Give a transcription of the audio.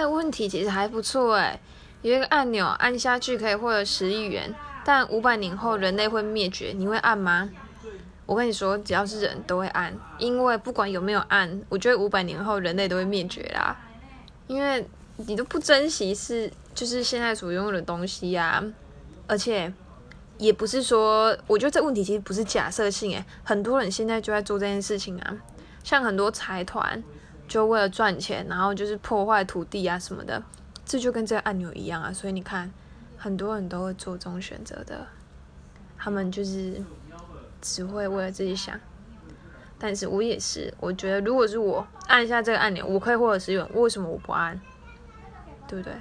这问题其实还不错诶，有一个按钮按下去可以获得十亿元，但五百年后人类会灭绝，你会按吗？我跟你说，只要是人都会按，因为不管有没有按，我觉得五百年后人类都会灭绝啦。因为你都不珍惜是就是现在所拥有的东西呀，而且也不是说，我觉得这问题其实不是假设性诶，很多人现在就在做这件事情啊，像很多财团。就为了赚钱，然后就是破坏土地啊什么的，这就跟这个按钮一样啊。所以你看，很多人都会做这种选择的，他们就是只会为了自己想。但是我也是，我觉得如果是我按一下这个按钮，我可以获得十元，为什么我不按？对不对？